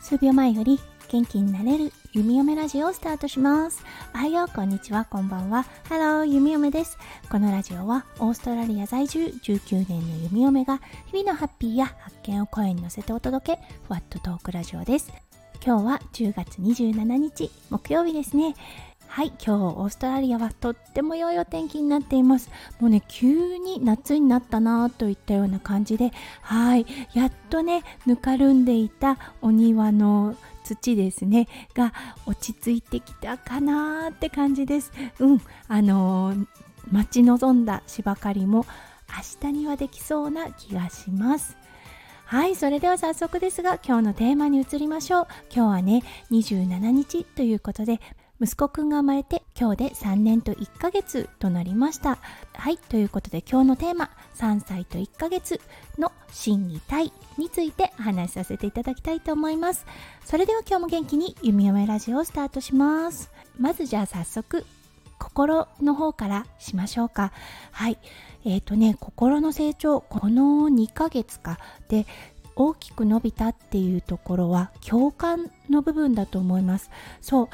数秒前より元気になれる弓嫁ラジオをスタートします。おはようこんにちはこんばんは。ハロー弓嫁です。このラジオはオーストラリア在住19年の弓嫁が日々のハッピーや発見を声に乗せてお届けふわっとトークラジオです。今日は10月27日木曜日ですね。はい今日オーストラリアはとっても良いお天気になっています。もうね急に夏になったなといったような感じではいやっとねぬかるんでいたお庭の土ですねが落ち着いてきたかなって感じです。うんあのー、待ち望んだ芝刈りも明日にはできそうな気がします。はいそれでは早速ですが今日のテーマに移りましょう。今日はね27日ということで息子くんが生まれて今日で3年と1ヶ月となりました。はいということで今日のテーマ3歳と1ヶ月の心技体についてお話しさせていただきたいと思います。それでは今日も元気に弓嫁ラジオをスタートします。まずじゃあ早速心の方からしましょうか。はい。えっ、ー、とね心の成長この2ヶ月かで大きく伸びたっていうところは共感の部分だと思います。そう。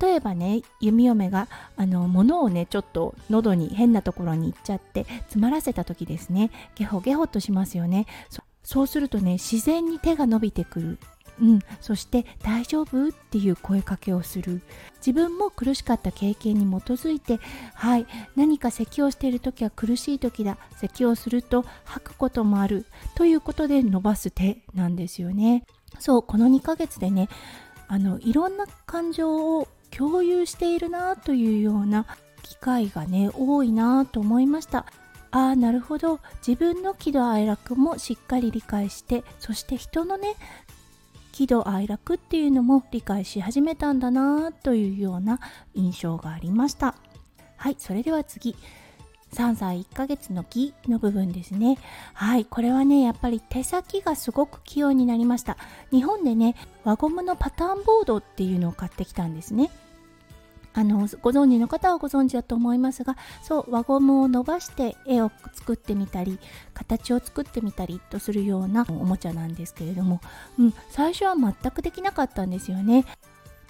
例えばね弓嫁があの物をねちょっと喉に変なところに行っちゃって詰まらせた時ですね。ゲホゲホとしますよね。そうするとね自然に手が伸びてくる。うん、そして「大丈夫?」っていう声かけをする。自分も苦しかった経験に基づいてはい。何か咳をしている時は苦しい時だ。咳をすると吐くこともある。ということで伸ばす手なんですよね。そうこの2ヶ月でねあのいろんな感情を共有しているなというような機会がね多いなと思いました。ああなるほど。自分の喜怒哀楽もしっかり理解してそして人のね喜怒哀楽っていうのも理解し始めたんだなというような印象がありました。はいそれでは次。3歳1ヶ月の木の部分ですね。はいこれはねやっぱり手先がすごく器用になりました。日本でね輪ゴムのパターンボードっていうのを買ってきたんですね。あのご存知の方はご存知だと思いますがそう輪ゴムを伸ばして絵を作ってみたり形を作ってみたりとするようなおもちゃなんですけれども、うん、最初は全くできなかったんですよね。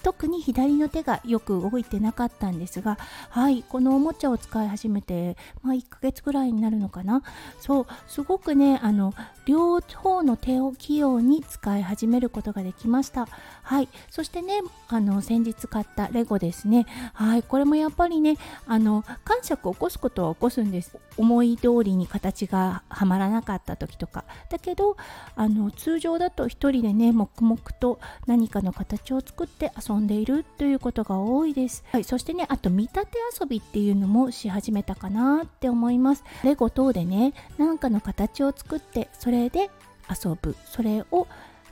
特に左の手がよく動いてなかったんですがはいこのおもちゃを使い始めて、まあ、1ヶ月ぐらいになるのかな。そうすごくねあの両方の手を器用に使い始めることができました。はいそしてねあの先日買ったレゴですね。はいこれもやっぱりねあの感触を起こすことは起こすんです。思い通りに形がはまらなかった時とか。だけどあの通常だと1人でね黙々と何かの形を作って遊んでいるということが多いです、はい、そしてねあと見立て遊びっていうのもし始めたかなって思います。レゴ等でね何かの形を作ってそれで遊ぶ。それを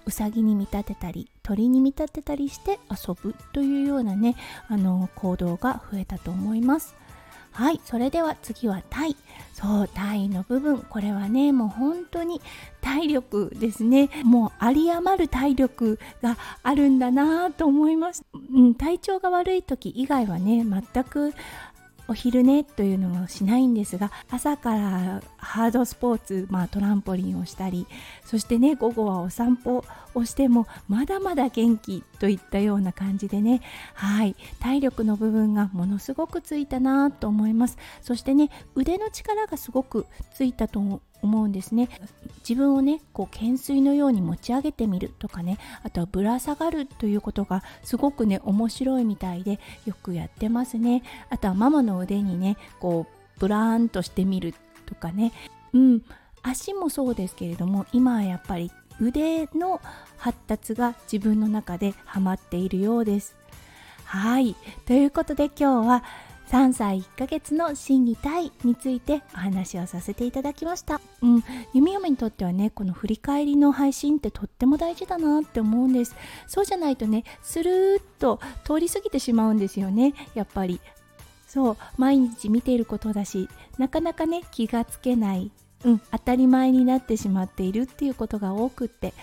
うさぎに見立てたり鳥に見立てたりして遊ぶというようなねあの行動が増えたと思います。はいそれでは次はタイ。そうタイの部分。これはねもう本当に体力ですね。もう有り余る体力があるんだなと思います、うん、体調が悪い時以外はね全くお昼寝というのもしないんですが朝からハードスポーツ、まあ、トランポリンをしたりそしてね午後はお散歩をしてもまだまだ元気といったような感じでねはい体力の部分がものすごくついたなと思います。そしてね腕の力がすごくついたと思うんですね。自分をねこう懸垂のように持ち上げてみるとかねあとはぶら下がるということがすごくね面白いみたいでよくやってますね。あとはママの腕にねこうブラーンとしてみるとかね。うん。足もそうですけれども今はやっぱり腕の発達が自分の中でハマっているようです。はい。ということで今日は3歳1ヶ月の心技体についてお話をさせていただきました。うん、弓嫁にとってはね、この振り返りの配信ってとっても大事だなって思うんです。そうじゃないとね、スルーッと通り過ぎてしまうんですよね、やっぱり。そう、毎日見ていることだし、なかなかね、気がつけない。うん、当たり前になってしまっているっていうことが多くって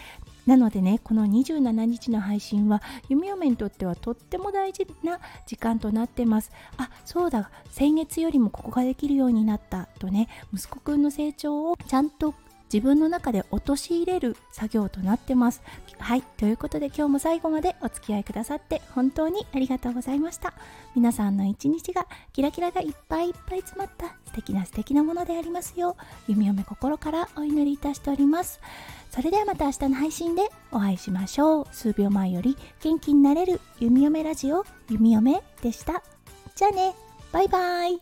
なのでねこの27日の配信は弓嫁にとってはとっても大事な時間となってます。あそうだ。先月よりもここができるようになったとね息子くんの成長をちゃんと自分の中で陥れる作業となってます。はいということで今日も最後までお付き合いくださって本当にありがとうございました。皆さんの一日がキラキラがいっぱいいっぱい詰まった敵な素敵なものでありますよう弓嫁心からお祈りいたしております。それではまた明日の配信でお会いしましょう。数秒前より元気になれる弓嫁ラジオ弓嫁でした。じゃあね。バイバイ。